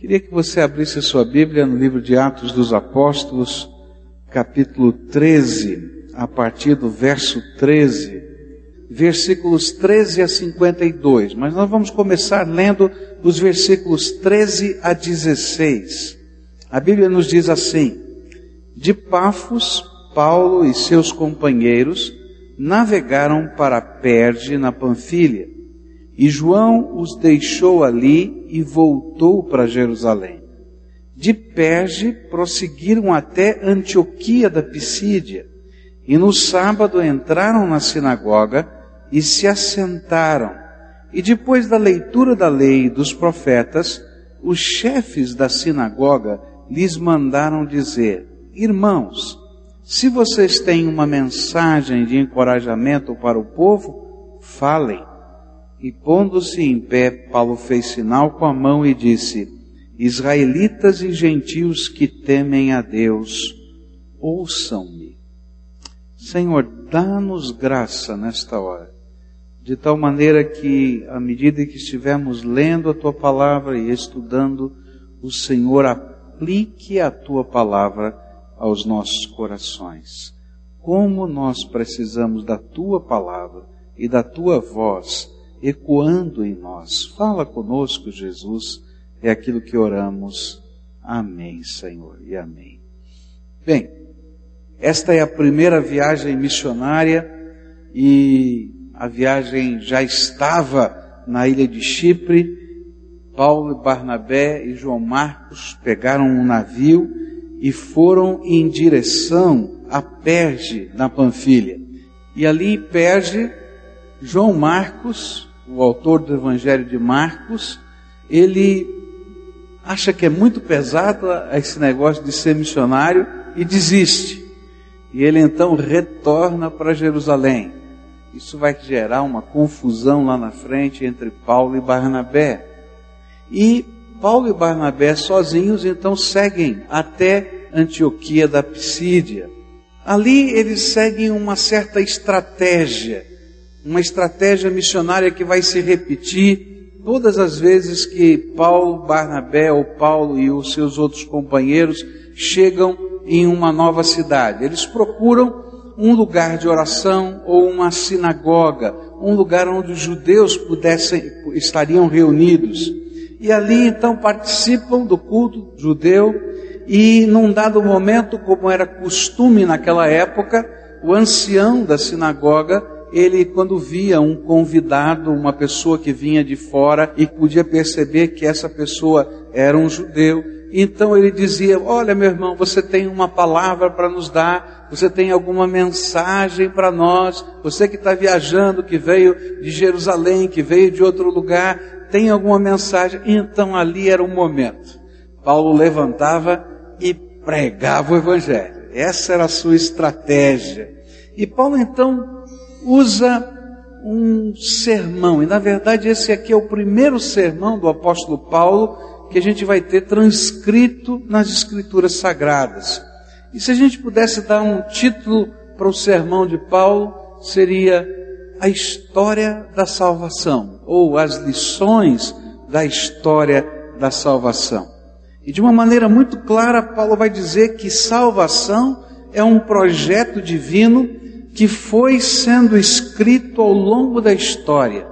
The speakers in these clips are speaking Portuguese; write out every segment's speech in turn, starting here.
Queria que você abrisse sua Bíblia no livro de Atos dos Apóstolos, capítulo 13, a partir do verso 13, versículos 13 a 52. Mas nós vamos começar lendo os versículos 13 a 16. A Bíblia nos diz assim: De Pafos, Paulo e seus companheiros navegaram para Perge, na Panfilha e João os deixou ali e voltou para Jerusalém. De Perge prosseguiram até Antioquia da Pisídia, e no sábado entraram na sinagoga e se assentaram. E depois da leitura da lei e dos profetas, os chefes da sinagoga lhes mandaram dizer: Irmãos, se vocês têm uma mensagem de encorajamento para o povo, falem. E pondo-se em pé, Paulo fez sinal com a mão e disse: Israelitas e gentios que temem a Deus, ouçam-me. Senhor, dá-nos graça nesta hora, de tal maneira que, à medida que estivermos lendo a tua palavra e estudando, o Senhor aplique a tua palavra aos nossos corações. Como nós precisamos da tua palavra e da tua voz ecoando em nós. Fala conosco, Jesus, é aquilo que oramos. Amém, Senhor, e amém. Bem, esta é a primeira viagem missionária e a viagem já estava na ilha de Chipre. Paulo, Barnabé e João Marcos pegaram um navio e foram em direção a Perge, na Panfilha. E ali em Perge, João Marcos o autor do Evangelho de Marcos, ele acha que é muito pesado esse negócio de ser missionário e desiste. E ele então retorna para Jerusalém. Isso vai gerar uma confusão lá na frente entre Paulo e Barnabé. E Paulo e Barnabé sozinhos então seguem até Antioquia da Pisídia. Ali eles seguem uma certa estratégia uma estratégia missionária que vai se repetir todas as vezes que Paulo, Barnabé ou Paulo e os seus outros companheiros chegam em uma nova cidade. Eles procuram um lugar de oração ou uma sinagoga, um lugar onde os judeus pudessem estariam reunidos. E ali então participam do culto judeu e num dado momento, como era costume naquela época, o ancião da sinagoga ele, quando via um convidado, uma pessoa que vinha de fora e podia perceber que essa pessoa era um judeu, então ele dizia: Olha, meu irmão, você tem uma palavra para nos dar, você tem alguma mensagem para nós, você que está viajando, que veio de Jerusalém, que veio de outro lugar, tem alguma mensagem? Então ali era o momento. Paulo levantava e pregava o Evangelho. Essa era a sua estratégia. E Paulo então usa um sermão, e na verdade esse aqui é o primeiro sermão do apóstolo Paulo que a gente vai ter transcrito nas escrituras sagradas. E se a gente pudesse dar um título para o sermão de Paulo, seria a história da salvação, ou as lições da história da salvação. E de uma maneira muito clara, Paulo vai dizer que salvação é um projeto divino que foi sendo escrito ao longo da história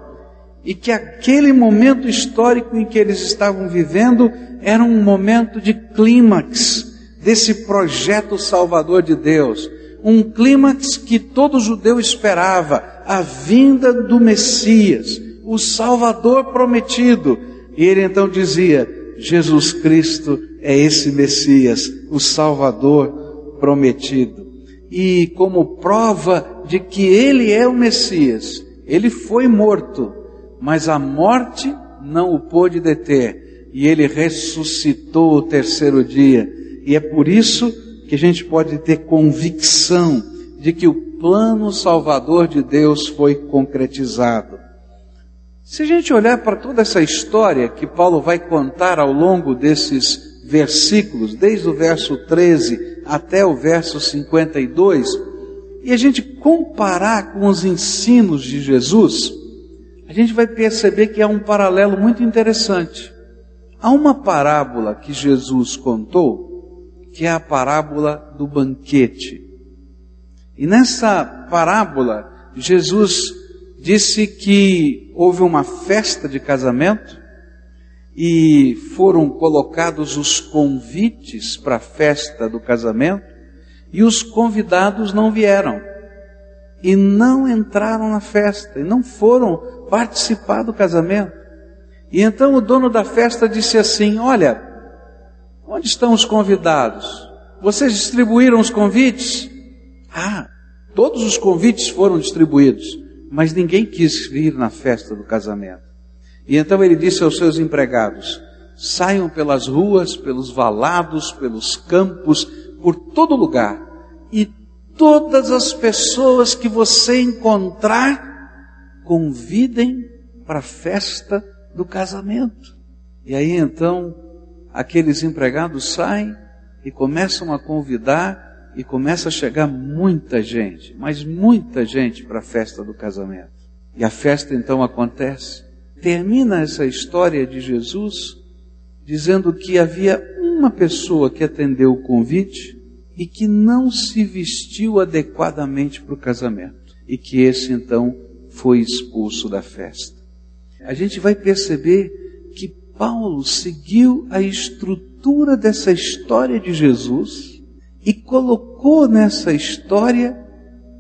e que aquele momento histórico em que eles estavam vivendo era um momento de clímax desse projeto salvador de Deus. Um clímax que todo judeu esperava, a vinda do Messias, o Salvador prometido. E ele então dizia: Jesus Cristo é esse Messias, o Salvador prometido e como prova de que ele é o Messias, ele foi morto, mas a morte não o pôde deter, e ele ressuscitou o terceiro dia. E é por isso que a gente pode ter convicção de que o plano salvador de Deus foi concretizado. Se a gente olhar para toda essa história que Paulo vai contar ao longo desses versículos, desde o verso 13 até o verso 52, e a gente comparar com os ensinos de Jesus, a gente vai perceber que há um paralelo muito interessante. Há uma parábola que Jesus contou, que é a parábola do banquete. E nessa parábola, Jesus disse que houve uma festa de casamento e foram colocados os convites para a festa do casamento e os convidados não vieram e não entraram na festa e não foram participar do casamento. E então o dono da festa disse assim: Olha, onde estão os convidados? Vocês distribuíram os convites? Ah, todos os convites foram distribuídos mas ninguém quis vir na festa do casamento. E então ele disse aos seus empregados: saiam pelas ruas, pelos valados, pelos campos, por todo lugar, e todas as pessoas que você encontrar, convidem para a festa do casamento. E aí então, aqueles empregados saem e começam a convidar e começa a chegar muita gente, mas muita gente para a festa do casamento. E a festa então acontece. Termina essa história de Jesus dizendo que havia uma pessoa que atendeu o convite e que não se vestiu adequadamente para o casamento. E que esse então foi expulso da festa. A gente vai perceber que Paulo seguiu a estrutura dessa história de Jesus e colocou nessa história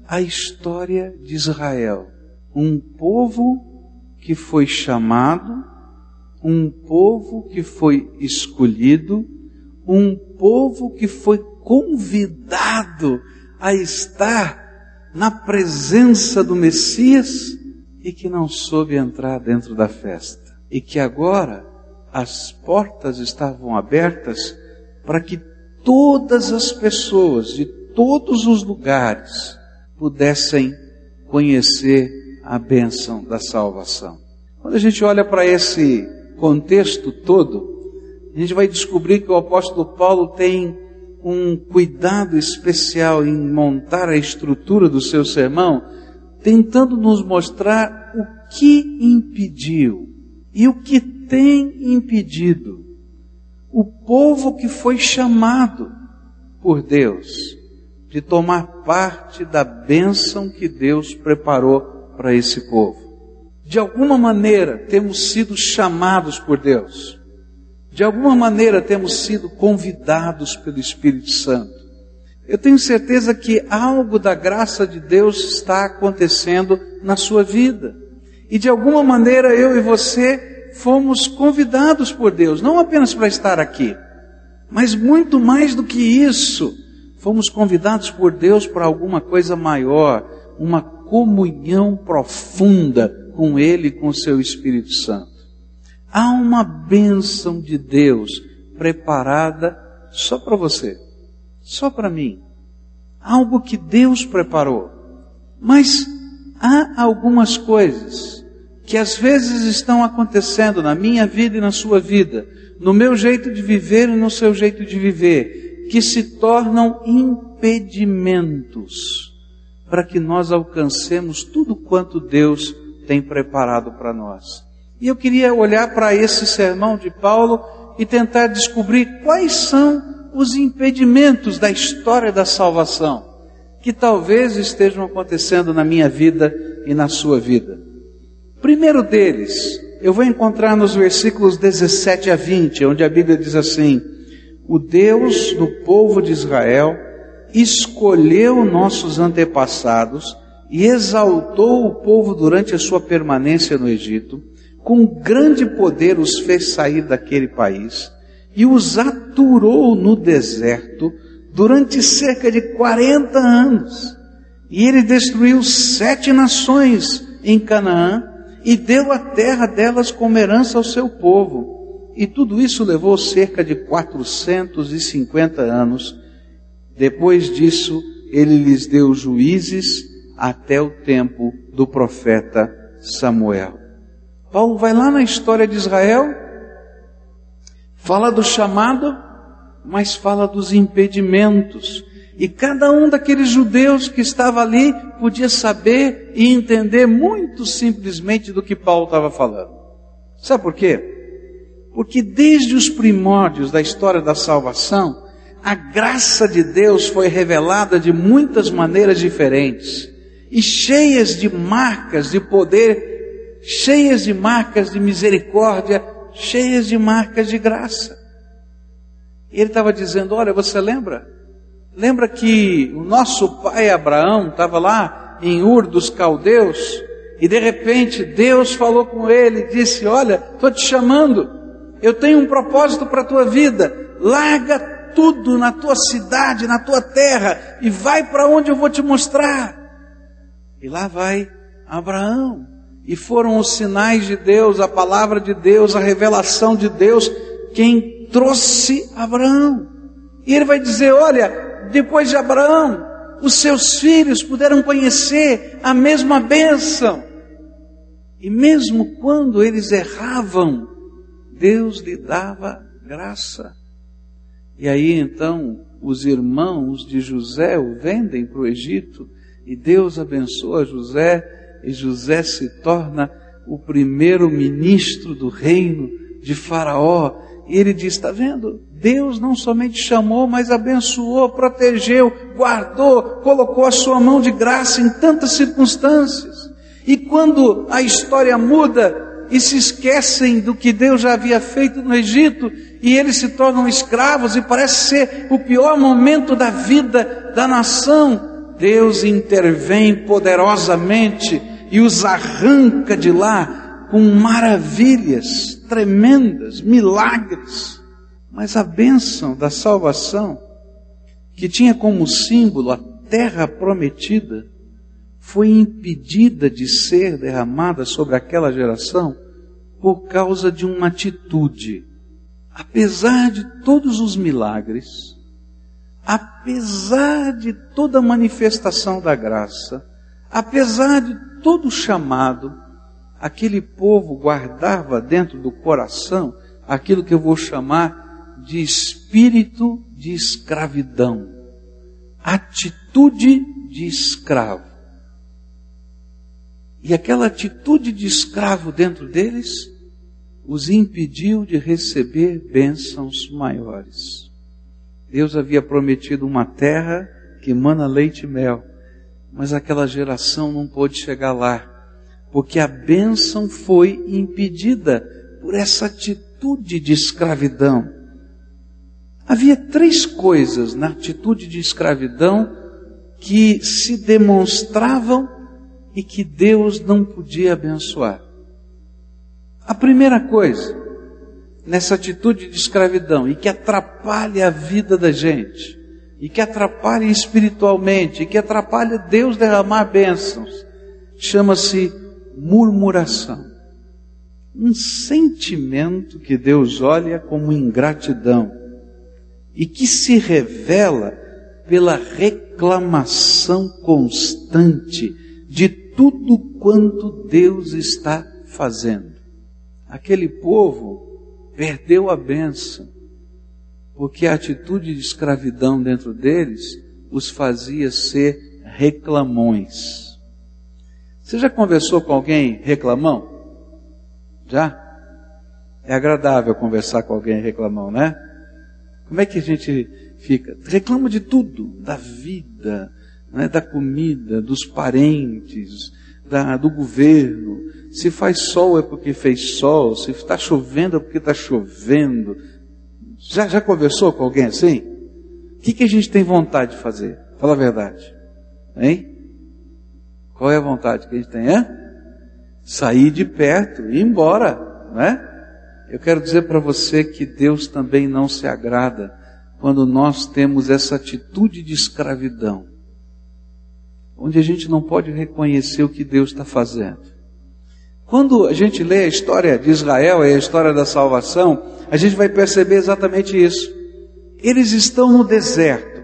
a história de Israel. Um povo que foi chamado, um povo que foi escolhido, um povo que foi convidado a estar na presença do Messias e que não soube entrar dentro da festa. E que agora as portas estavam abertas para que todas as pessoas de todos os lugares pudessem conhecer a bênção da salvação. Quando a gente olha para esse contexto todo, a gente vai descobrir que o apóstolo Paulo tem um cuidado especial em montar a estrutura do seu sermão, tentando nos mostrar o que impediu e o que tem impedido o povo que foi chamado por Deus de tomar parte da bênção que Deus preparou para esse povo. De alguma maneira temos sido chamados por Deus. De alguma maneira temos sido convidados pelo Espírito Santo. Eu tenho certeza que algo da graça de Deus está acontecendo na sua vida. E de alguma maneira eu e você fomos convidados por Deus, não apenas para estar aqui, mas muito mais do que isso, fomos convidados por Deus para alguma coisa maior, uma comunhão profunda com Ele com o seu Espírito Santo. Há uma bênção de Deus preparada só para você, só para mim. Algo que Deus preparou. Mas há algumas coisas que às vezes estão acontecendo na minha vida e na sua vida, no meu jeito de viver e no seu jeito de viver, que se tornam impedimentos para que nós alcancemos tudo quanto Deus tem preparado para nós. E eu queria olhar para esse sermão de Paulo e tentar descobrir quais são os impedimentos da história da salvação que talvez estejam acontecendo na minha vida e na sua vida. Primeiro deles, eu vou encontrar nos versículos 17 a 20, onde a Bíblia diz assim: O Deus do povo de Israel escolheu nossos antepassados e exaltou o povo durante a sua permanência no Egito, com grande poder os fez sair daquele país e os aturou no deserto durante cerca de 40 anos. E ele destruiu sete nações em Canaã e deu a terra delas como herança ao seu povo. E tudo isso levou cerca de 450 anos. Depois disso, ele lhes deu juízes até o tempo do profeta Samuel. Paulo vai lá na história de Israel, fala do chamado, mas fala dos impedimentos. E cada um daqueles judeus que estava ali podia saber e entender muito simplesmente do que Paulo estava falando. Sabe por quê? Porque desde os primórdios da história da salvação, a graça de Deus foi revelada de muitas maneiras diferentes e cheias de marcas de poder, cheias de marcas de misericórdia, cheias de marcas de graça. Ele estava dizendo: Olha, você lembra? Lembra que o nosso pai Abraão estava lá em Ur dos Caldeus e de repente Deus falou com ele e disse: Olha, estou te chamando, eu tenho um propósito para a tua vida, larga tudo na tua cidade, na tua terra e vai para onde eu vou te mostrar. E lá vai Abraão. E foram os sinais de Deus, a palavra de Deus, a revelação de Deus, quem trouxe Abraão. E ele vai dizer: Olha, depois de Abraão, os seus filhos puderam conhecer a mesma bênção. E mesmo quando eles erravam, Deus lhe dava graça. E aí então os irmãos de José o vendem para o Egito e Deus abençoa José e José se torna o primeiro ministro do reino de Faraó. E ele diz: Está vendo? Deus não somente chamou, mas abençoou, protegeu, guardou, colocou a sua mão de graça em tantas circunstâncias. E quando a história muda e se esquecem do que Deus já havia feito no Egito, e eles se tornam escravos, e parece ser o pior momento da vida da nação, Deus intervém poderosamente e os arranca de lá com maravilhas tremendas, milagres. Mas a bênção da salvação, que tinha como símbolo a terra prometida, foi impedida de ser derramada sobre aquela geração por causa de uma atitude. Apesar de todos os milagres, apesar de toda manifestação da graça, apesar de todo o chamado, aquele povo guardava dentro do coração aquilo que eu vou chamar de espírito de escravidão, atitude de escravo. E aquela atitude de escravo dentro deles os impediu de receber bênçãos maiores. Deus havia prometido uma terra que emana leite e mel, mas aquela geração não pôde chegar lá, porque a bênção foi impedida por essa atitude de escravidão. Havia três coisas na atitude de escravidão que se demonstravam e que Deus não podia abençoar. A primeira coisa, nessa atitude de escravidão, e que atrapalha a vida da gente, e que atrapalha espiritualmente, e que atrapalha Deus derramar bênçãos, chama-se murmuração. Um sentimento que Deus olha como ingratidão e que se revela pela reclamação constante tudo quanto Deus está fazendo. Aquele povo perdeu a bênção, porque a atitude de escravidão dentro deles os fazia ser reclamões. Você já conversou com alguém reclamão? Já? É agradável conversar com alguém reclamão, né? Como é que a gente fica? Reclama de tudo, da vida, né, da comida, dos parentes, da, do governo. Se faz sol é porque fez sol, se está chovendo é porque está chovendo. Já, já conversou com alguém assim? O que, que a gente tem vontade de fazer? Fala a verdade. Hein? Qual é a vontade que a gente tem? É? Sair de perto, ir embora, né? Eu quero dizer para você que Deus também não se agrada quando nós temos essa atitude de escravidão onde a gente não pode reconhecer o que Deus está fazendo. Quando a gente lê a história de Israel e a história da salvação, a gente vai perceber exatamente isso. Eles estão no deserto,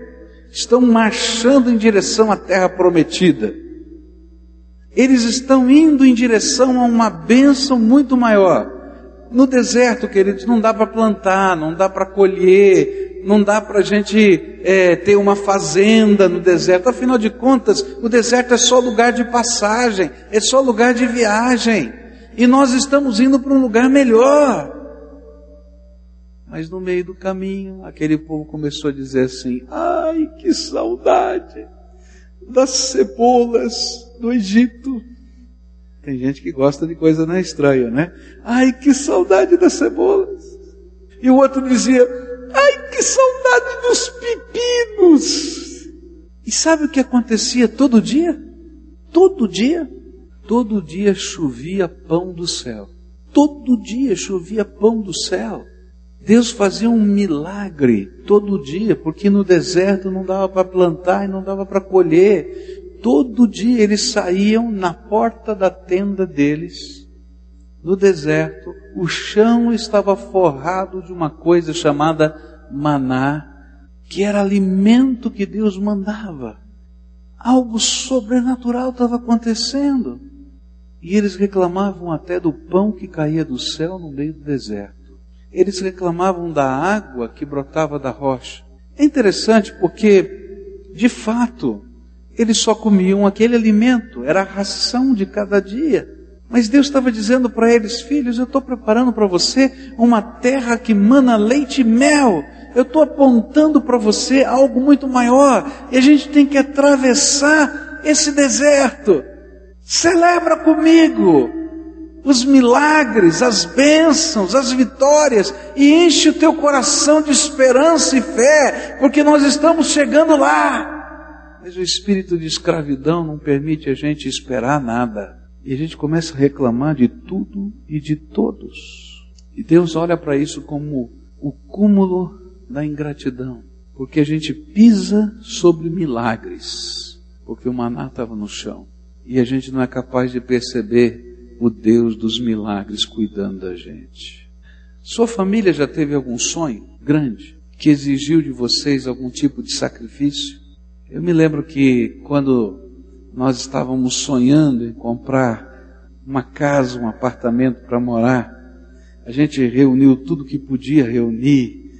estão marchando em direção à terra prometida. Eles estão indo em direção a uma bênção muito maior. No deserto, queridos, não dá para plantar, não dá para colher, não dá para a gente é, ter uma fazenda no deserto. Afinal de contas, o deserto é só lugar de passagem, é só lugar de viagem. E nós estamos indo para um lugar melhor. Mas no meio do caminho, aquele povo começou a dizer assim: ai, que saudade das cebolas do Egito. Tem gente que gosta de coisa não estranha, né? Ai, que saudade das cebolas. E o outro dizia: ai, que saudade dos pepinos. E sabe o que acontecia todo dia? Todo dia, todo dia chovia pão do céu. Todo dia chovia pão do céu. Deus fazia um milagre todo dia, porque no deserto não dava para plantar e não dava para colher. Todo dia eles saíam na porta da tenda deles, no deserto, o chão estava forrado de uma coisa chamada maná, que era alimento que Deus mandava. Algo sobrenatural estava acontecendo. E eles reclamavam até do pão que caía do céu no meio do deserto. Eles reclamavam da água que brotava da rocha. É interessante porque, de fato, eles só comiam aquele alimento, era a ração de cada dia. Mas Deus estava dizendo para eles, filhos, eu estou preparando para você uma terra que mana leite e mel. Eu estou apontando para você algo muito maior. E a gente tem que atravessar esse deserto. Celebra comigo os milagres, as bênçãos, as vitórias e enche o teu coração de esperança e fé, porque nós estamos chegando lá. Mas o espírito de escravidão não permite a gente esperar nada. E a gente começa a reclamar de tudo e de todos. E Deus olha para isso como o cúmulo da ingratidão, porque a gente pisa sobre milagres, porque o maná estava no chão e a gente não é capaz de perceber o Deus dos milagres cuidando da gente. Sua família já teve algum sonho grande que exigiu de vocês algum tipo de sacrifício? Eu me lembro que quando nós estávamos sonhando em comprar uma casa, um apartamento para morar, a gente reuniu tudo que podia reunir,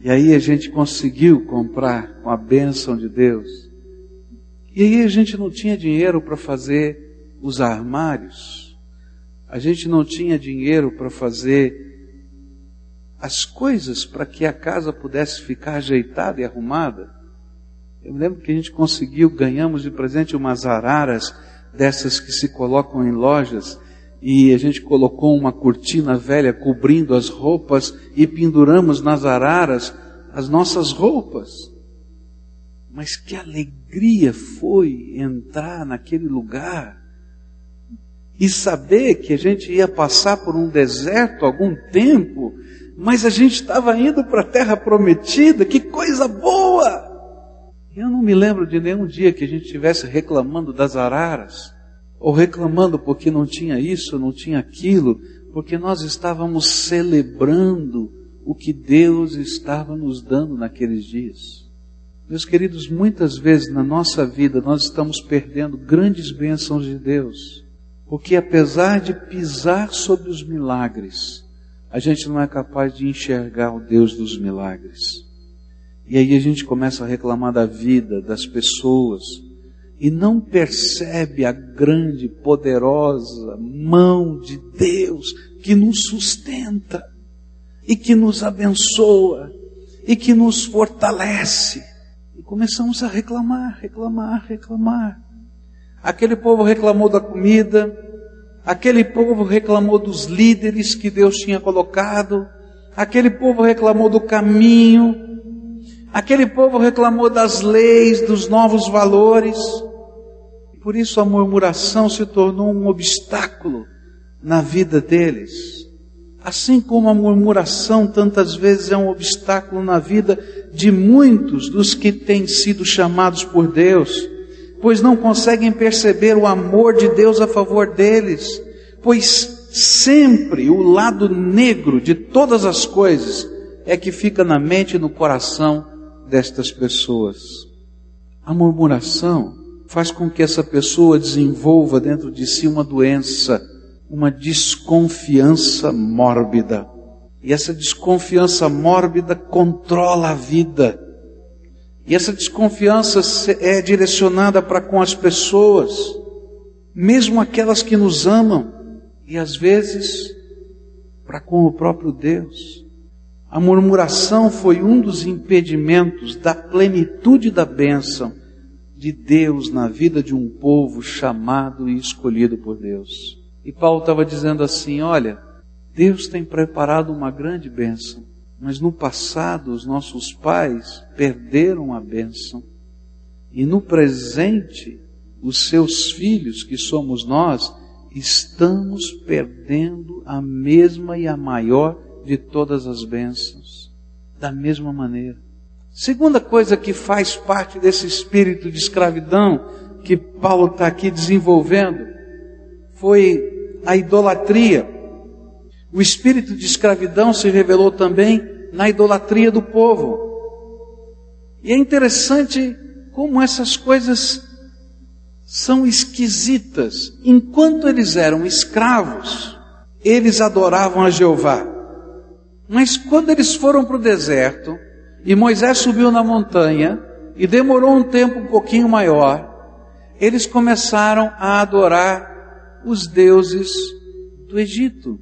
e aí a gente conseguiu comprar com a bênção de Deus. E aí a gente não tinha dinheiro para fazer os armários, a gente não tinha dinheiro para fazer as coisas para que a casa pudesse ficar ajeitada e arrumada. Eu me lembro que a gente conseguiu, ganhamos de presente umas araras dessas que se colocam em lojas e a gente colocou uma cortina velha cobrindo as roupas e penduramos nas araras as nossas roupas. Mas que alegria foi entrar naquele lugar e saber que a gente ia passar por um deserto algum tempo, mas a gente estava indo para a terra prometida, que coisa boa! Eu não me lembro de nenhum dia que a gente estivesse reclamando das araras, ou reclamando porque não tinha isso, não tinha aquilo, porque nós estávamos celebrando o que Deus estava nos dando naqueles dias. Meus queridos, muitas vezes na nossa vida nós estamos perdendo grandes bênçãos de Deus, porque apesar de pisar sobre os milagres, a gente não é capaz de enxergar o Deus dos milagres. E aí a gente começa a reclamar da vida, das pessoas, e não percebe a grande, poderosa mão de Deus que nos sustenta, e que nos abençoa, e que nos fortalece começamos a reclamar, reclamar, reclamar. Aquele povo reclamou da comida, aquele povo reclamou dos líderes que Deus tinha colocado, aquele povo reclamou do caminho, aquele povo reclamou das leis, dos novos valores. Por isso a murmuração se tornou um obstáculo na vida deles. Assim como a murmuração tantas vezes é um obstáculo na vida de muitos dos que têm sido chamados por Deus, pois não conseguem perceber o amor de Deus a favor deles, pois sempre o lado negro de todas as coisas é que fica na mente e no coração destas pessoas. A murmuração faz com que essa pessoa desenvolva dentro de si uma doença uma desconfiança mórbida. E essa desconfiança mórbida controla a vida. E essa desconfiança é direcionada para com as pessoas, mesmo aquelas que nos amam, e às vezes para com o próprio Deus. A murmuração foi um dos impedimentos da plenitude da bênção de Deus na vida de um povo chamado e escolhido por Deus. E Paulo estava dizendo assim: olha, Deus tem preparado uma grande bênção, mas no passado os nossos pais perderam a bênção. E no presente, os seus filhos, que somos nós, estamos perdendo a mesma e a maior de todas as bênçãos, da mesma maneira. Segunda coisa que faz parte desse espírito de escravidão que Paulo está aqui desenvolvendo foi a idolatria. O espírito de escravidão se revelou também na idolatria do povo. E é interessante como essas coisas são esquisitas. Enquanto eles eram escravos, eles adoravam a Jeová. Mas quando eles foram para o deserto, e Moisés subiu na montanha, e demorou um tempo um pouquinho maior, eles começaram a adorar os deuses do Egito.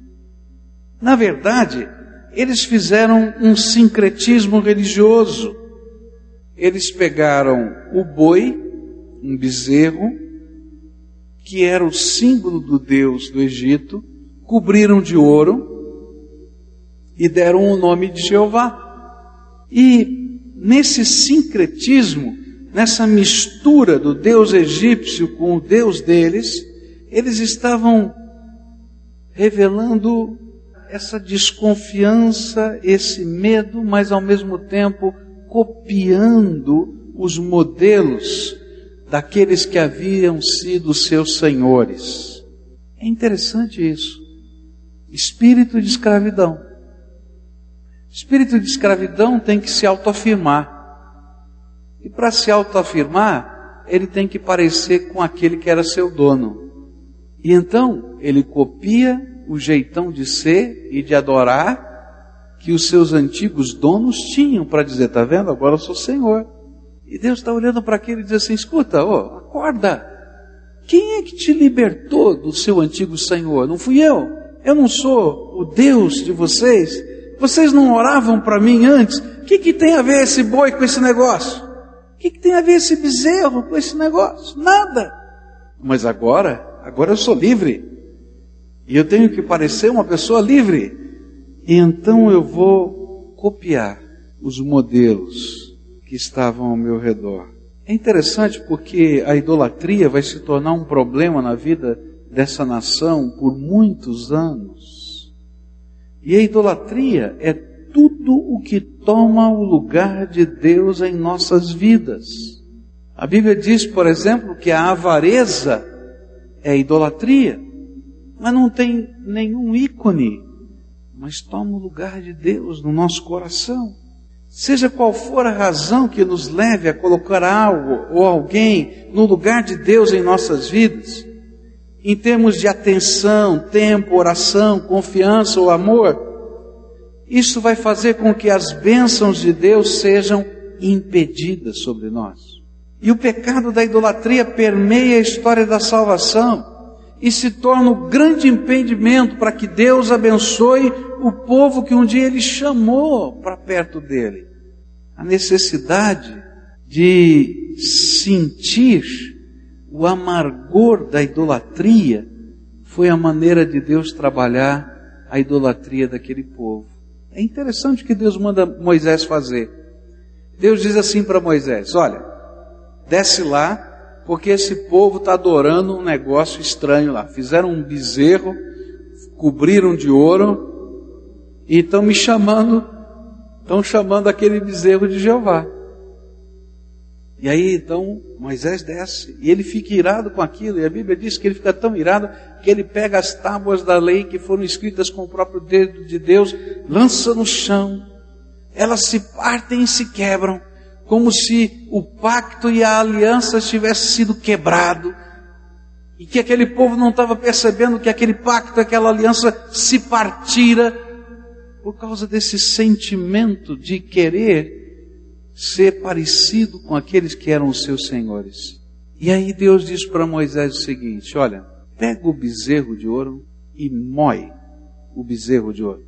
Na verdade, eles fizeram um sincretismo religioso. Eles pegaram o boi, um bezerro, que era o símbolo do Deus do Egito, cobriram de ouro e deram o nome de Jeová. E nesse sincretismo, nessa mistura do Deus egípcio com o Deus deles, eles estavam revelando essa desconfiança, esse medo, mas ao mesmo tempo copiando os modelos daqueles que haviam sido seus senhores. É interessante isso. Espírito de escravidão. Espírito de escravidão tem que se autoafirmar. E para se autoafirmar, ele tem que parecer com aquele que era seu dono. E então, ele copia o jeitão de ser e de adorar que os seus antigos donos tinham para dizer, tá vendo? Agora eu sou Senhor. E Deus está olhando para aquele e diz assim, escuta, oh, acorda. Quem é que te libertou do seu antigo Senhor? Não fui eu. Eu não sou o Deus de vocês. Vocês não oravam para mim antes? O que, que tem a ver esse boi com esse negócio? O que, que tem a ver esse bezerro com esse negócio? Nada. Mas agora, agora eu sou livre. E eu tenho que parecer uma pessoa livre. E então eu vou copiar os modelos que estavam ao meu redor. É interessante porque a idolatria vai se tornar um problema na vida dessa nação por muitos anos. E a idolatria é tudo o que toma o lugar de Deus em nossas vidas. A Bíblia diz, por exemplo, que a avareza é idolatria, mas não tem nenhum ícone, mas toma o lugar de Deus no nosso coração. Seja qual for a razão que nos leve a colocar algo ou alguém no lugar de Deus em nossas vidas, em termos de atenção, tempo, oração, confiança ou amor, isso vai fazer com que as bênçãos de Deus sejam impedidas sobre nós. E o pecado da idolatria permeia a história da salvação e se torna o grande impedimento para que Deus abençoe o povo que um dia Ele chamou para perto dele. A necessidade de sentir o amargor da idolatria foi a maneira de Deus trabalhar a idolatria daquele povo. É interessante o que Deus manda Moisés fazer. Deus diz assim para Moisés: Olha, desce lá, porque esse povo está adorando um negócio estranho lá. Fizeram um bezerro, cobriram de ouro e estão me chamando, estão chamando aquele bezerro de Jeová. E aí então Moisés desce e ele fica irado com aquilo, e a Bíblia diz que ele fica tão irado que ele pega as tábuas da lei que foram escritas com o próprio dedo de Deus, lança no chão, elas se partem e se quebram, como se o pacto e a aliança tivessem sido quebrado, e que aquele povo não estava percebendo que aquele pacto, aquela aliança se partira por causa desse sentimento de querer ser parecido com aqueles que eram os seus senhores. E aí Deus diz para Moisés o seguinte: olha, pega o bezerro de ouro e moe o bezerro de ouro.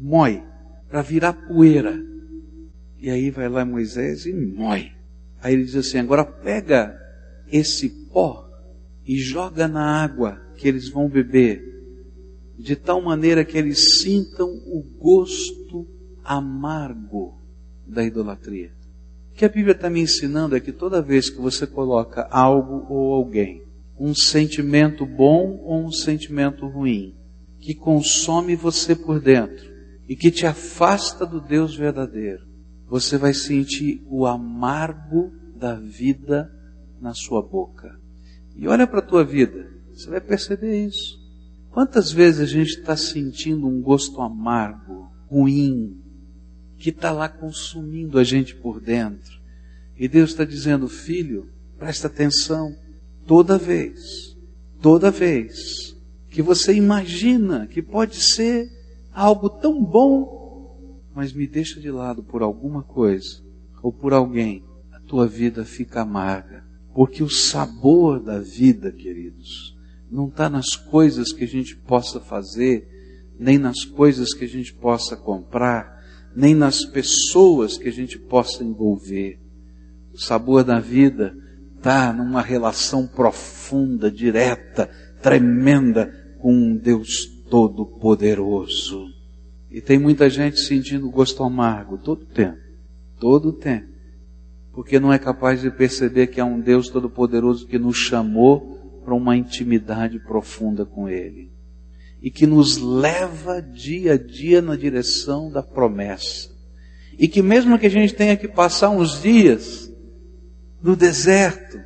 Moe. para virar poeira. E aí vai lá Moisés e mói. Aí ele diz assim: agora pega esse pó e joga na água que eles vão beber, de tal maneira que eles sintam o gosto amargo da idolatria. O que a Bíblia está me ensinando é que toda vez que você coloca algo ou alguém, um sentimento bom ou um sentimento ruim, que consome você por dentro e que te afasta do Deus verdadeiro, você vai sentir o amargo da vida na sua boca. E olha para a tua vida, você vai perceber isso. Quantas vezes a gente está sentindo um gosto amargo, ruim, que está lá consumindo a gente por dentro. E Deus está dizendo, filho, presta atenção, toda vez, toda vez que você imagina que pode ser algo tão bom, mas me deixa de lado por alguma coisa ou por alguém, a tua vida fica amarga. Porque o sabor da vida, queridos, não está nas coisas que a gente possa fazer, nem nas coisas que a gente possa comprar, nem nas pessoas que a gente possa envolver. O sabor da vida está numa relação profunda, direta, tremenda com um Deus Todo-Poderoso. E tem muita gente sentindo gosto amargo todo tempo, todo tempo, porque não é capaz de perceber que há um Deus Todo-Poderoso que nos chamou para uma intimidade profunda com Ele e que nos leva dia a dia na direção da promessa. E que mesmo que a gente tenha que passar uns dias no deserto,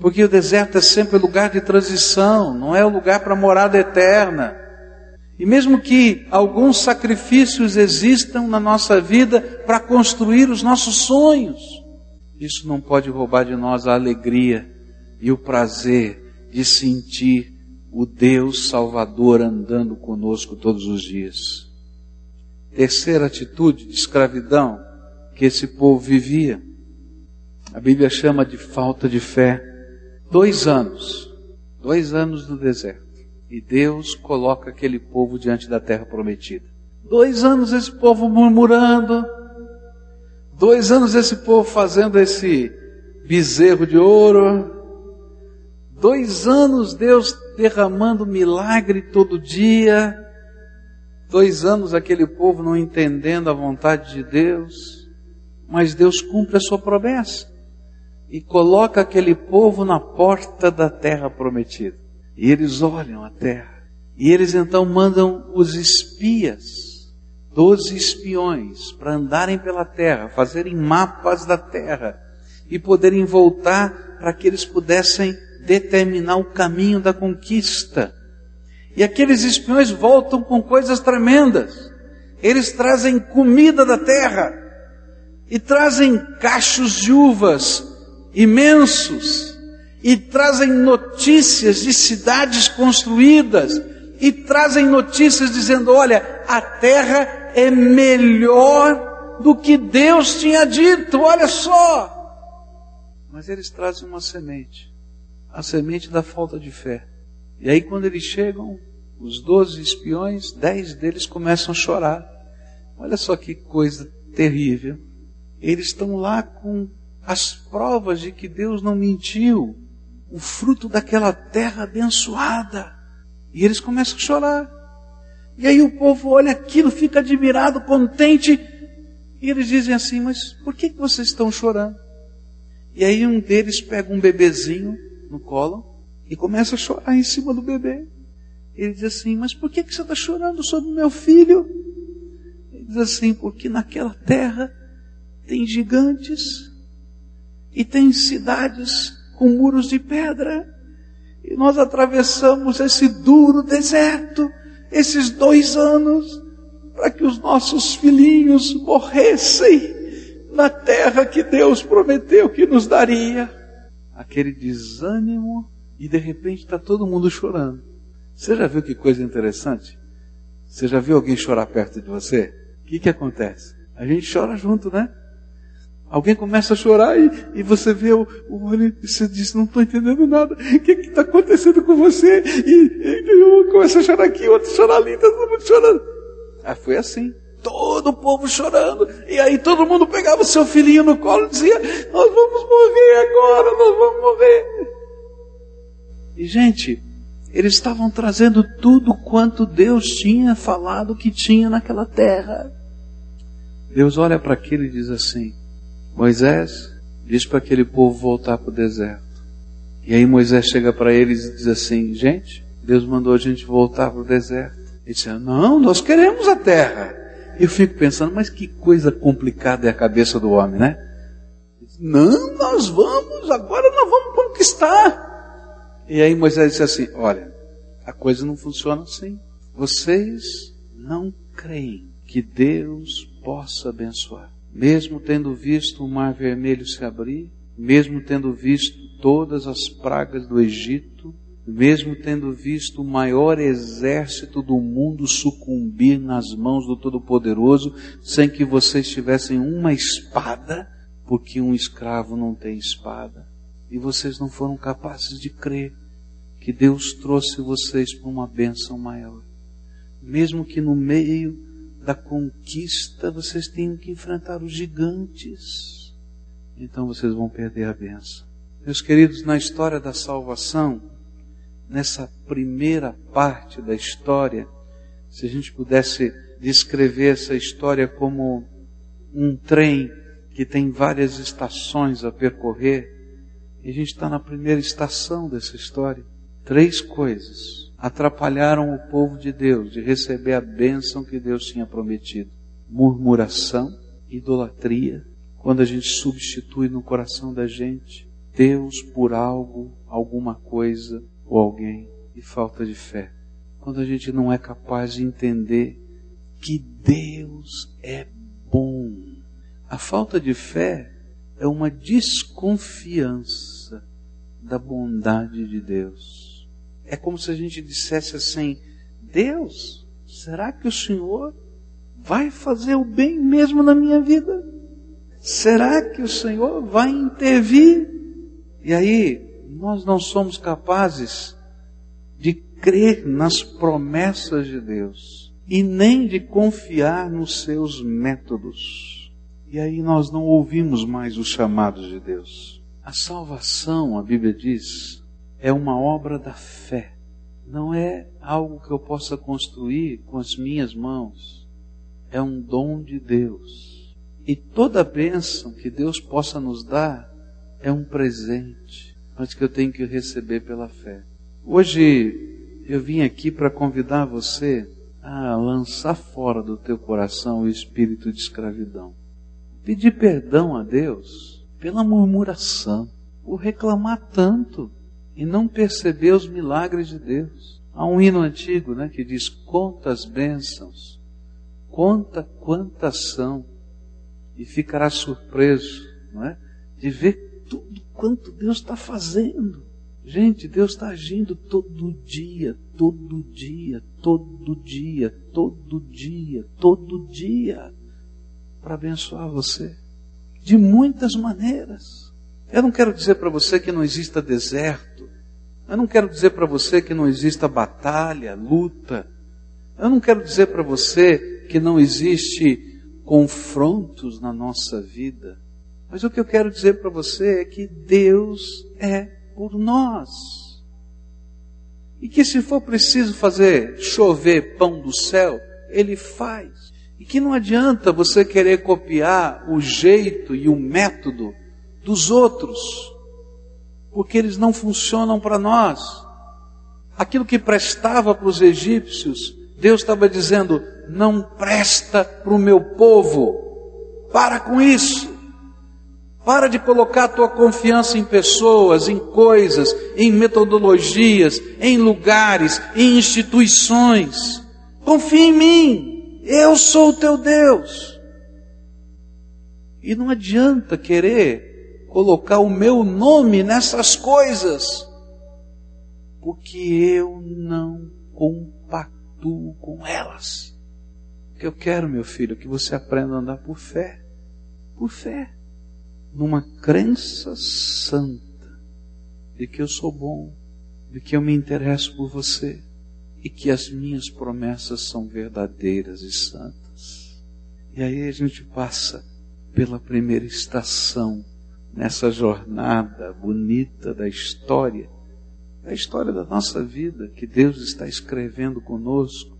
porque o deserto é sempre lugar de transição, não é o lugar para morada eterna. E mesmo que alguns sacrifícios existam na nossa vida para construir os nossos sonhos, isso não pode roubar de nós a alegria e o prazer de sentir o Deus Salvador andando conosco todos os dias. Terceira atitude de escravidão que esse povo vivia, a Bíblia chama de falta de fé. Dois anos, dois anos no deserto, e Deus coloca aquele povo diante da terra prometida. Dois anos esse povo murmurando, dois anos esse povo fazendo esse bezerro de ouro, Dois anos Deus derramando milagre todo dia. Dois anos aquele povo não entendendo a vontade de Deus. Mas Deus cumpre a sua promessa. E coloca aquele povo na porta da terra prometida. E eles olham a terra. E eles então mandam os espias, doze espiões, para andarem pela terra, fazerem mapas da terra e poderem voltar para que eles pudessem determinar o caminho da conquista. E aqueles espiões voltam com coisas tremendas. Eles trazem comida da terra e trazem cachos de uvas imensos e trazem notícias de cidades construídas e trazem notícias dizendo: olha, a terra é melhor do que Deus tinha dito, olha só. Mas eles trazem uma semente a semente da falta de fé. E aí, quando eles chegam, os doze espiões, dez deles começam a chorar. Olha só que coisa terrível. Eles estão lá com as provas de que Deus não mentiu, o fruto daquela terra abençoada. E eles começam a chorar. E aí o povo olha aquilo, fica admirado, contente. E eles dizem assim: Mas por que vocês estão chorando? E aí um deles pega um bebezinho no colo e começa a chorar em cima do bebê. Ele diz assim: Mas por que, que você está chorando sobre o meu filho? Ele diz assim: Porque naquela terra tem gigantes e tem cidades com muros de pedra. E nós atravessamos esse duro deserto, esses dois anos, para que os nossos filhinhos morressem na terra que Deus prometeu que nos daria aquele desânimo e de repente está todo mundo chorando. Você já viu que coisa interessante? Você já viu alguém chorar perto de você? O que, que acontece? A gente chora junto, né? Alguém começa a chorar e, e você vê o, o olho e você diz, não estou entendendo nada. O que está acontecendo com você? E, e um começa a chorar aqui, outro chora ali, está todo mundo chorando. Ah, foi assim. Todo o povo chorando. E aí todo mundo pegava o seu filhinho no colo e dizia: Nós vamos morrer agora, nós vamos morrer. E gente, eles estavam trazendo tudo quanto Deus tinha falado que tinha naquela terra. Deus olha para aquilo e diz assim: Moisés, diz para aquele povo voltar para o deserto. E aí Moisés chega para eles e diz assim: Gente, Deus mandou a gente voltar para o deserto. Ele diz: Não, nós queremos a terra. Eu fico pensando, mas que coisa complicada é a cabeça do homem, né? Não, nós vamos, agora nós vamos conquistar. E aí Moisés disse assim: Olha, a coisa não funciona assim. Vocês não creem que Deus possa abençoar. Mesmo tendo visto o mar vermelho se abrir, mesmo tendo visto todas as pragas do Egito, mesmo tendo visto o maior exército do mundo sucumbir nas mãos do Todo-Poderoso, sem que vocês tivessem uma espada, porque um escravo não tem espada, e vocês não foram capazes de crer que Deus trouxe vocês para uma bênção maior. Mesmo que no meio da conquista vocês tenham que enfrentar os gigantes, então vocês vão perder a bênção. Meus queridos, na história da salvação, nessa primeira parte da história, se a gente pudesse descrever essa história como um trem que tem várias estações a percorrer, e a gente está na primeira estação dessa história. Três coisas atrapalharam o povo de Deus de receber a bênção que Deus tinha prometido: murmuração, idolatria, quando a gente substitui no coração da gente Deus por algo, alguma coisa ou alguém, e falta de fé. Quando a gente não é capaz de entender que Deus é bom. A falta de fé é uma desconfiança da bondade de Deus. É como se a gente dissesse assim: Deus, será que o Senhor vai fazer o bem mesmo na minha vida? Será que o Senhor vai intervir? E aí, nós não somos capazes de crer nas promessas de Deus e nem de confiar nos seus métodos. E aí nós não ouvimos mais os chamados de Deus. A salvação, a Bíblia diz, é uma obra da fé. Não é algo que eu possa construir com as minhas mãos. É um dom de Deus. E toda bênção que Deus possa nos dar é um presente mas que eu tenho que receber pela fé. Hoje eu vim aqui para convidar você a lançar fora do teu coração o espírito de escravidão. Pedir perdão a Deus pela murmuração, por reclamar tanto e não perceber os milagres de Deus. Há um hino antigo né, que diz: Conta as bênçãos, conta quantas são, e ficará surpreso não é, de ver tudo quanto Deus está fazendo. Gente, Deus está agindo todo dia, todo dia, todo dia, todo dia, todo dia, para abençoar você. De muitas maneiras. Eu não quero dizer para você que não exista deserto. Eu não quero dizer para você que não exista batalha, luta. Eu não quero dizer para você que não existe confrontos na nossa vida. Mas o que eu quero dizer para você é que Deus é por nós. E que se for preciso fazer chover pão do céu, Ele faz. E que não adianta você querer copiar o jeito e o método dos outros, porque eles não funcionam para nós. Aquilo que prestava para os egípcios, Deus estava dizendo: não presta para o meu povo. Para com isso. Para de colocar a tua confiança em pessoas, em coisas, em metodologias, em lugares, em instituições. Confia em mim. Eu sou o teu Deus. E não adianta querer colocar o meu nome nessas coisas, porque eu não compactuo com elas. O que eu quero, meu filho, é que você aprenda a andar por fé. Por fé numa crença santa de que eu sou bom, de que eu me interesso por você e que as minhas promessas são verdadeiras e santas. E aí a gente passa pela primeira estação nessa jornada bonita da história, da história da nossa vida que Deus está escrevendo conosco,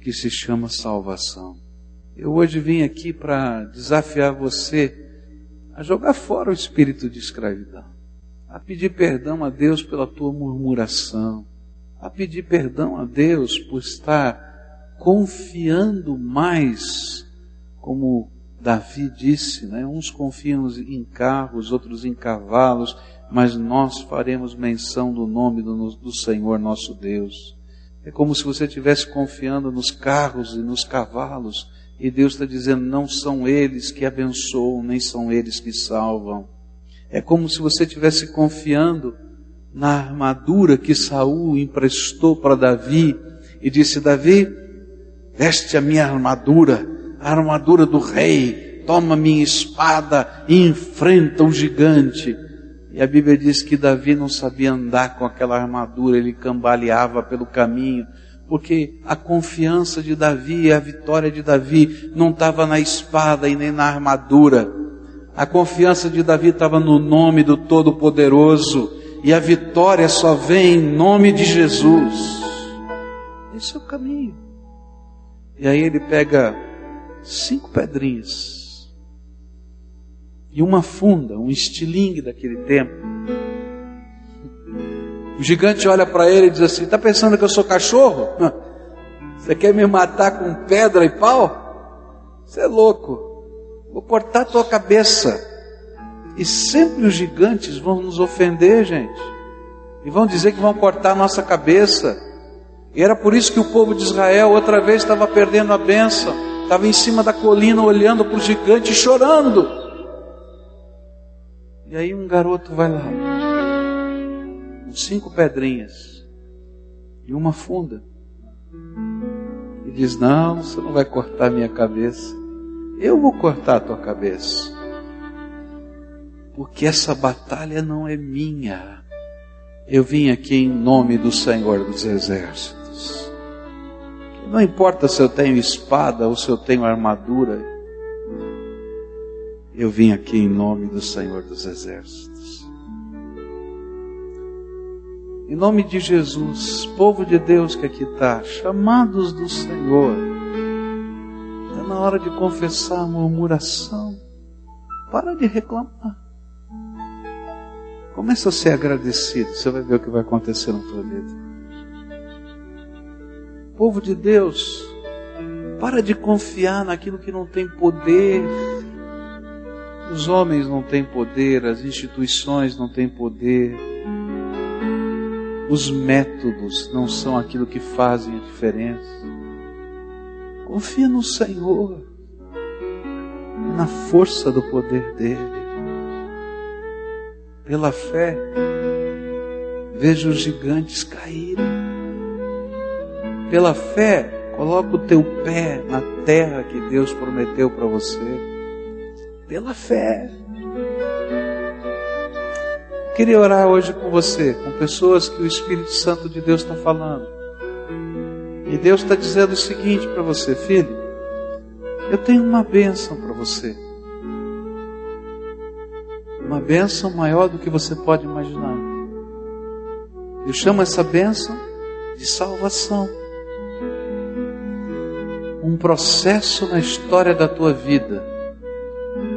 que se chama salvação. Eu hoje vim aqui para desafiar você a jogar fora o espírito de escravidão, a pedir perdão a Deus pela tua murmuração, a pedir perdão a Deus por estar confiando mais, como Davi disse, né? uns confiam em carros, outros em cavalos, mas nós faremos menção do nome do, do Senhor nosso Deus. É como se você estivesse confiando nos carros e nos cavalos, e Deus está dizendo: não são eles que abençoam, nem são eles que salvam. É como se você estivesse confiando na armadura que Saul emprestou para Davi e disse: Davi, veste a minha armadura, a armadura do rei, toma minha espada e enfrenta o gigante. E a Bíblia diz que Davi não sabia andar com aquela armadura, ele cambaleava pelo caminho, porque a confiança de Davi, a vitória de Davi não estava na espada e nem na armadura. A confiança de Davi estava no nome do Todo-Poderoso e a vitória só vem em nome de Jesus. Esse é o caminho. E aí ele pega cinco pedrinhas e uma funda, um estilingue daquele tempo o gigante olha para ele e diz assim: Está pensando que eu sou cachorro? Você quer me matar com pedra e pau? Você é louco. Vou cortar tua cabeça. E sempre os gigantes vão nos ofender, gente. E vão dizer que vão cortar a nossa cabeça. E era por isso que o povo de Israel outra vez estava perdendo a benção. Estava em cima da colina olhando para o gigante chorando. E aí um garoto vai lá cinco pedrinhas e uma funda. E diz: Não, você não vai cortar minha cabeça. Eu vou cortar a tua cabeça. Porque essa batalha não é minha. Eu vim aqui em nome do Senhor dos Exércitos. Não importa se eu tenho espada ou se eu tenho armadura. Eu vim aqui em nome do Senhor dos Exércitos. Em nome de Jesus, povo de Deus que aqui está, chamados do Senhor, está na hora de confessar a murmuração. Para de reclamar. Começa a ser agradecido, você vai ver o que vai acontecer na tua vida. Povo de Deus, para de confiar naquilo que não tem poder. Os homens não têm poder, as instituições não têm poder os métodos não são aquilo que fazem a diferença. Confia no Senhor, na força do poder dEle. Pela fé, veja os gigantes caírem. Pela fé, coloca o teu pé na terra que Deus prometeu para você. Pela fé. Queria orar hoje com você, com pessoas que o Espírito Santo de Deus está falando. E Deus está dizendo o seguinte para você, filho: eu tenho uma bênção para você. Uma bênção maior do que você pode imaginar. Eu chamo essa bênção de salvação. Um processo na história da tua vida,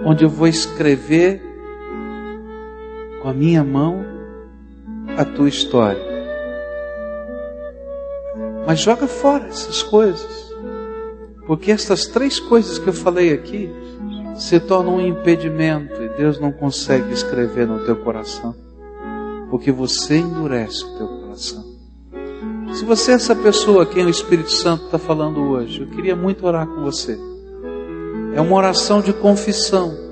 onde eu vou escrever a minha mão a tua história. Mas joga fora essas coisas, porque essas três coisas que eu falei aqui se tornam um impedimento e Deus não consegue escrever no teu coração, porque você endurece o teu coração. Se você é essa pessoa a quem o Espírito Santo está falando hoje, eu queria muito orar com você. É uma oração de confissão.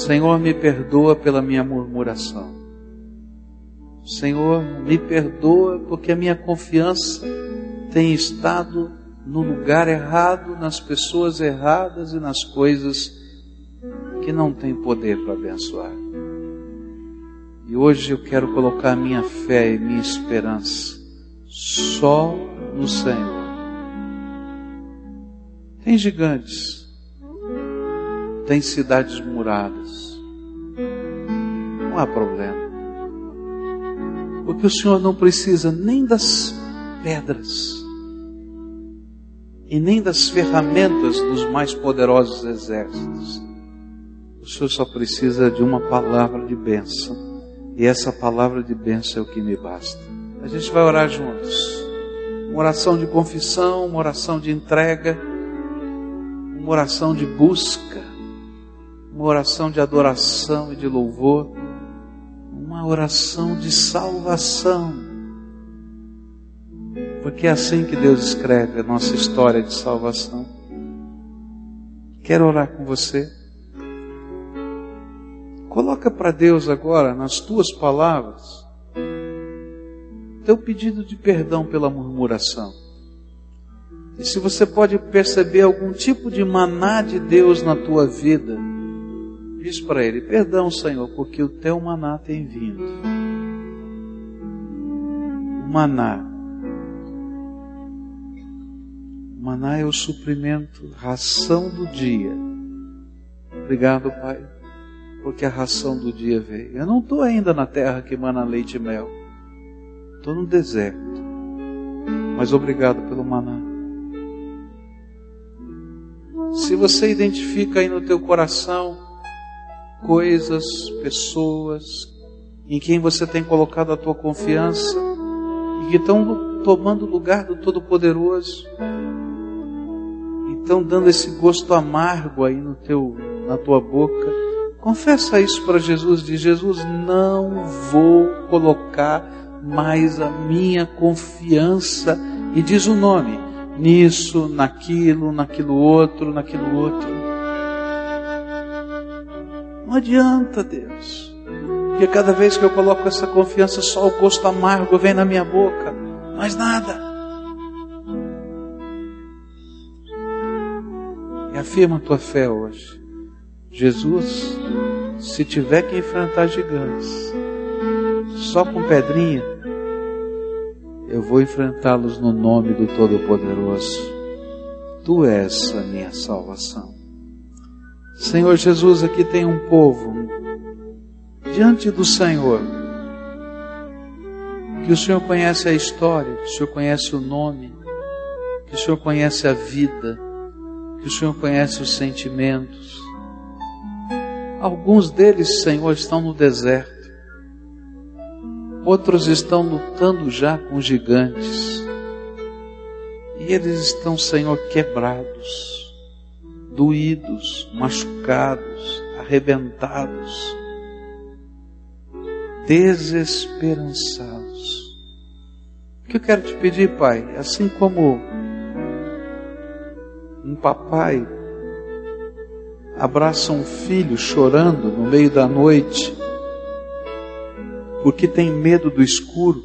Senhor, me perdoa pela minha murmuração. Senhor, me perdoa porque a minha confiança tem estado no lugar errado, nas pessoas erradas e nas coisas que não têm poder para abençoar. E hoje eu quero colocar minha fé e minha esperança só no Senhor. Tem gigantes tem cidades muradas. Não há problema. Porque o Senhor não precisa nem das pedras e nem das ferramentas dos mais poderosos exércitos. O Senhor só precisa de uma palavra de bênção. E essa palavra de bênção é o que me basta. A gente vai orar juntos. Uma oração de confissão, uma oração de entrega, uma oração de busca, uma oração de adoração e de louvor, uma oração de salvação. Porque é assim que Deus escreve a nossa história de salvação. Quero orar com você. Coloca para Deus agora, nas tuas palavras, teu pedido de perdão pela murmuração. E se você pode perceber algum tipo de maná de Deus na tua vida, diz para Ele: Perdão, Senhor, porque o teu maná tem vindo. O maná. O maná é o suprimento, ração do dia. Obrigado, Pai porque a ração do dia veio. Eu não estou ainda na terra que emana leite e mel. Estou no deserto. Mas obrigado pelo maná. Se você identifica aí no teu coração coisas, pessoas em quem você tem colocado a tua confiança e que estão tomando o lugar do Todo-Poderoso, estão dando esse gosto amargo aí no teu, na tua boca, Confessa isso para Jesus, diz Jesus, não vou colocar mais a minha confiança e diz o nome nisso, naquilo, naquilo outro, naquilo outro. Não adianta, Deus. Porque cada vez que eu coloco essa confiança, só o gosto amargo vem na minha boca. Mais nada. E afirma a tua fé hoje. Jesus, se tiver que enfrentar gigantes, só com pedrinha, eu vou enfrentá-los no nome do Todo-Poderoso. Tu és a minha salvação. Senhor Jesus, aqui tem um povo diante do Senhor, que o Senhor conhece a história, que o Senhor conhece o nome, que o Senhor conhece a vida, que o Senhor conhece os sentimentos, Alguns deles, Senhor, estão no deserto. Outros estão lutando já com gigantes. E eles estão, Senhor, quebrados, doídos, machucados, arrebentados, desesperançados. O que eu quero te pedir, Pai, assim como um papai abraça um filho chorando no meio da noite, porque tem medo do escuro.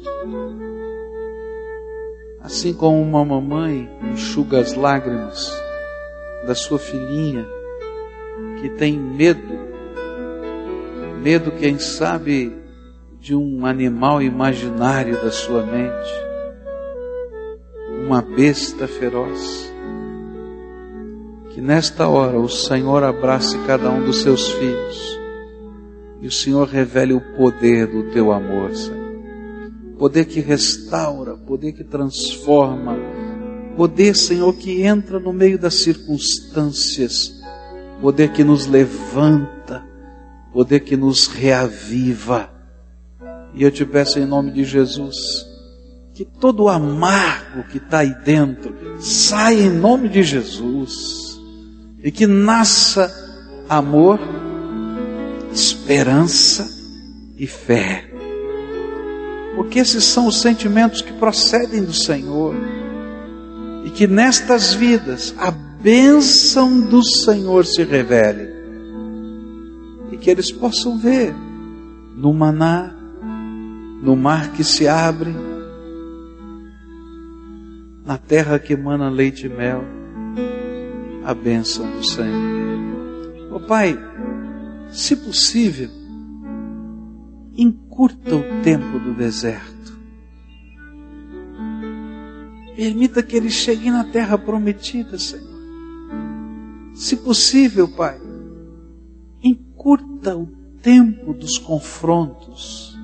Assim como uma mamãe enxuga as lágrimas da sua filhinha, que tem medo, medo, quem sabe, de um animal imaginário da sua mente, uma besta feroz. Que nesta hora o Senhor abrace cada um dos seus filhos e o Senhor revele o poder do teu amor, Senhor. Poder que restaura, poder que transforma, poder, Senhor, que entra no meio das circunstâncias, poder que nos levanta, poder que nos reaviva. E eu te peço em nome de Jesus, que todo o amargo que está aí dentro saia em nome de Jesus e que nasça amor, esperança e fé. Porque esses são os sentimentos que procedem do Senhor. E que nestas vidas a bênção do Senhor se revele. E que eles possam ver no maná, no mar que se abre, na terra que emana leite e mel a bênção do Senhor. Oh, Pai, se possível, encurta o tempo do deserto. Permita que eles cheguem na terra prometida, Senhor. Se possível, Pai, encurta o tempo dos confrontos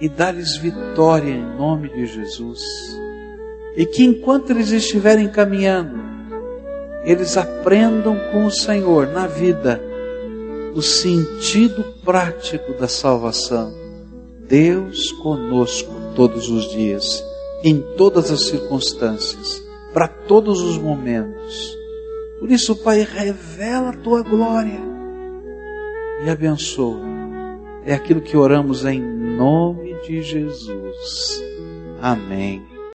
e dá-lhes vitória em nome de Jesus. E que enquanto eles estiverem caminhando, eles aprendam com o Senhor na vida o sentido prático da salvação. Deus conosco todos os dias, em todas as circunstâncias, para todos os momentos. Por isso, Pai, revela a tua glória e abençoa. É aquilo que oramos em nome de Jesus. Amém.